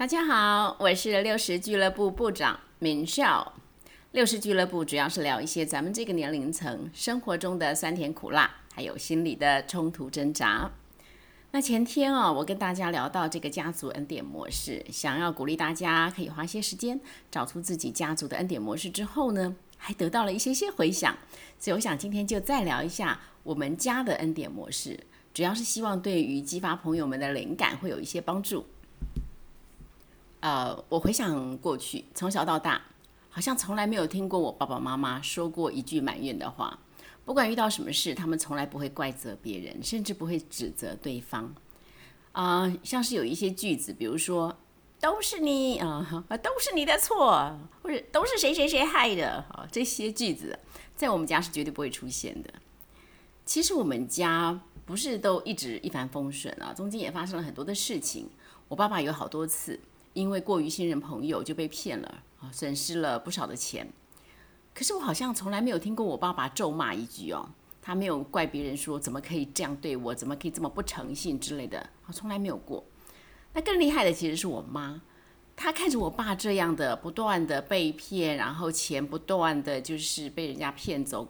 大家好，我是六十俱乐部部长明少。六十俱乐部主要是聊一些咱们这个年龄层生活中的酸甜苦辣，还有心理的冲突挣扎。那前天啊，我跟大家聊到这个家族恩典模式，想要鼓励大家可以花些时间找出自己家族的恩典模式之后呢，还得到了一些些回响。所以我想今天就再聊一下我们家的恩典模式，主要是希望对于激发朋友们的灵感会有一些帮助。呃，我回想过去，从小到大，好像从来没有听过我爸爸妈妈说过一句埋怨的话。不管遇到什么事，他们从来不会怪责别人，甚至不会指责对方。啊，像是有一些句子，比如说“都是你啊，都是你的错”，或者“都是谁谁谁害的”，啊，这些句子在我们家是绝对不会出现的。其实我们家不是都一直一帆风顺啊，中间也发生了很多的事情。我爸爸有好多次。因为过于信任朋友就被骗了啊，损失了不少的钱。可是我好像从来没有听过我爸爸咒骂一句哦，他没有怪别人说怎么可以这样对我，怎么可以这么不诚信之类的，我从来没有过。那更厉害的其实是我妈，她看着我爸这样的不断的被骗，然后钱不断的就是被人家骗走、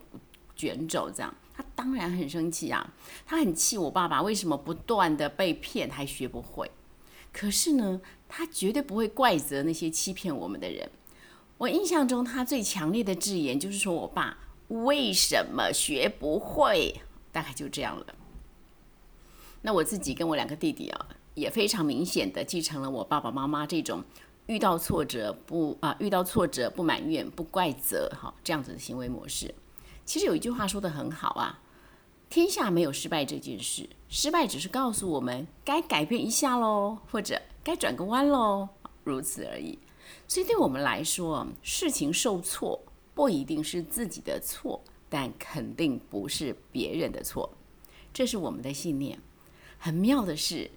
卷走这样，她当然很生气啊，她很气我爸爸为什么不断的被骗还学不会。可是呢，他绝对不会怪责那些欺骗我们的人。我印象中，他最强烈的字眼就是说我爸为什么学不会，大概就这样了。那我自己跟我两个弟弟啊，也非常明显的继承了我爸爸妈妈这种遇到挫折不啊遇到挫折不埋怨不怪责哈这样子的行为模式。其实有一句话说的很好啊。天下没有失败这件事，失败只是告诉我们该改变一下喽，或者该转个弯喽，如此而已。所以对我们来说，事情受挫不一定是自己的错，但肯定不是别人的错，这是我们的信念。很妙的是，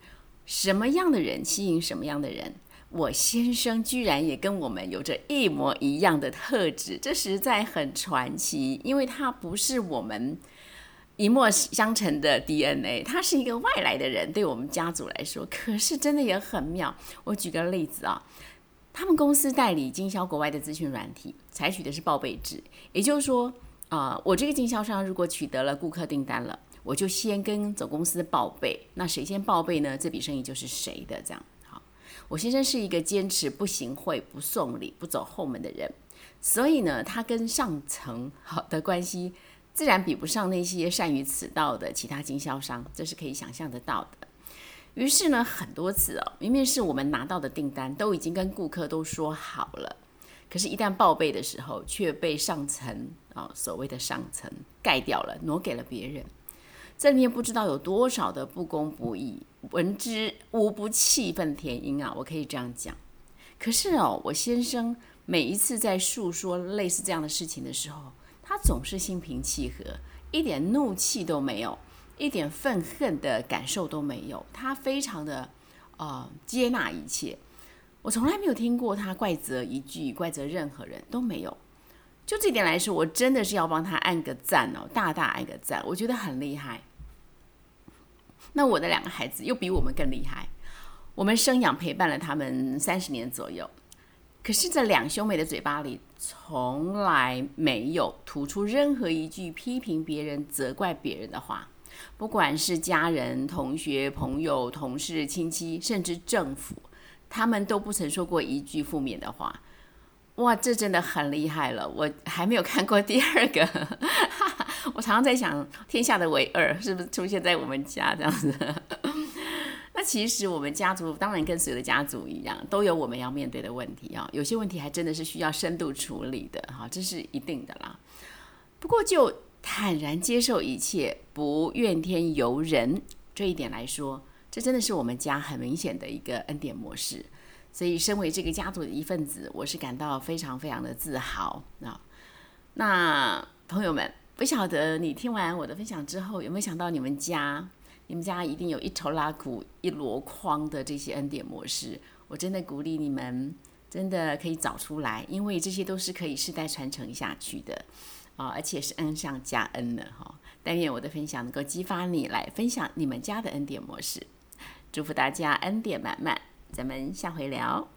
什么样的人吸引什么样的人。我先生居然也跟我们有着一模一样的特质，这实在很传奇，因为他不是我们。一脉相承的 DNA，他是一个外来的人，对我们家族来说，可是真的也很妙。我举个例子啊，他们公司代理经销国外的咨询软体，采取的是报备制，也就是说，啊，我这个经销商如果取得了顾客订单了，我就先跟总公司报备，那谁先报备呢？这笔生意就是谁的。这样好，我先生是一个坚持不行贿、不送礼、不走后门的人，所以呢，他跟上层好的关系。自然比不上那些善于此道的其他经销商，这是可以想象得到的。于是呢，很多次哦，明明是我们拿到的订单，都已经跟顾客都说好了，可是，一旦报备的时候，却被上层啊，所谓的上层盖掉了，挪给了别人。这里面不知道有多少的不公不义，闻之无不气愤填膺啊！我可以这样讲。可是哦，我先生每一次在诉说类似这样的事情的时候，总是心平气和，一点怒气都没有，一点愤恨的感受都没有。他非常的呃接纳一切，我从来没有听过他怪责一句，怪责任何人都没有。就这点来说，我真的是要帮他按个赞哦，大大按个赞，我觉得很厉害。那我的两个孩子又比我们更厉害，我们生养陪伴了他们三十年左右。可是这两兄妹的嘴巴里从来没有吐出任何一句批评别人、责怪别人的话，不管是家人、同学、朋友、同事、亲戚，甚至政府，他们都不曾说过一句负面的话。哇，这真的很厉害了！我还没有看过第二个，我常常在想，天下的唯二是不是出现在我们家这样子？其实我们家族当然跟所有的家族一样，都有我们要面对的问题啊。有些问题还真的是需要深度处理的哈，这是一定的啦。不过就坦然接受一切，不怨天尤人这一点来说，这真的是我们家很明显的一个恩典模式。所以，身为这个家族的一份子，我是感到非常非常的自豪啊。那朋友们，不晓得你听完我的分享之后，有没有想到你们家？你们家一定有一头拉骨、一箩筐的这些恩典模式，我真的鼓励你们，真的可以找出来，因为这些都是可以世代传承下去的啊，而且是恩上加恩的哈。但愿我的分享能够激发你来分享你们家的恩典模式，祝福大家恩典满满，咱们下回聊。